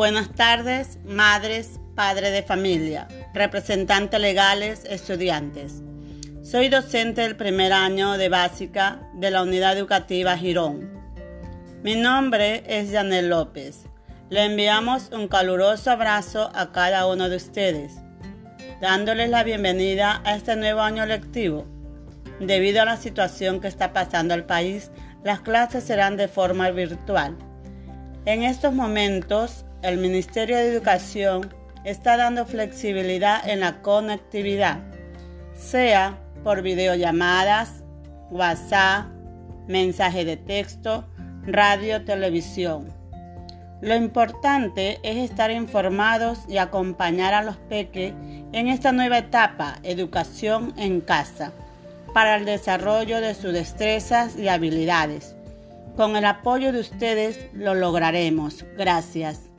Buenas tardes, madres, padres de familia, representantes legales, estudiantes. Soy docente del primer año de básica de la Unidad Educativa Girón. Mi nombre es Janel López. Le enviamos un caluroso abrazo a cada uno de ustedes, dándoles la bienvenida a este nuevo año lectivo. Debido a la situación que está pasando el país, las clases serán de forma virtual. En estos momentos, el Ministerio de Educación está dando flexibilidad en la conectividad, sea por videollamadas, WhatsApp, mensaje de texto, radio, televisión. Lo importante es estar informados y acompañar a los peques en esta nueva etapa, educación en casa, para el desarrollo de sus destrezas y habilidades. Con el apoyo de ustedes lo lograremos. Gracias.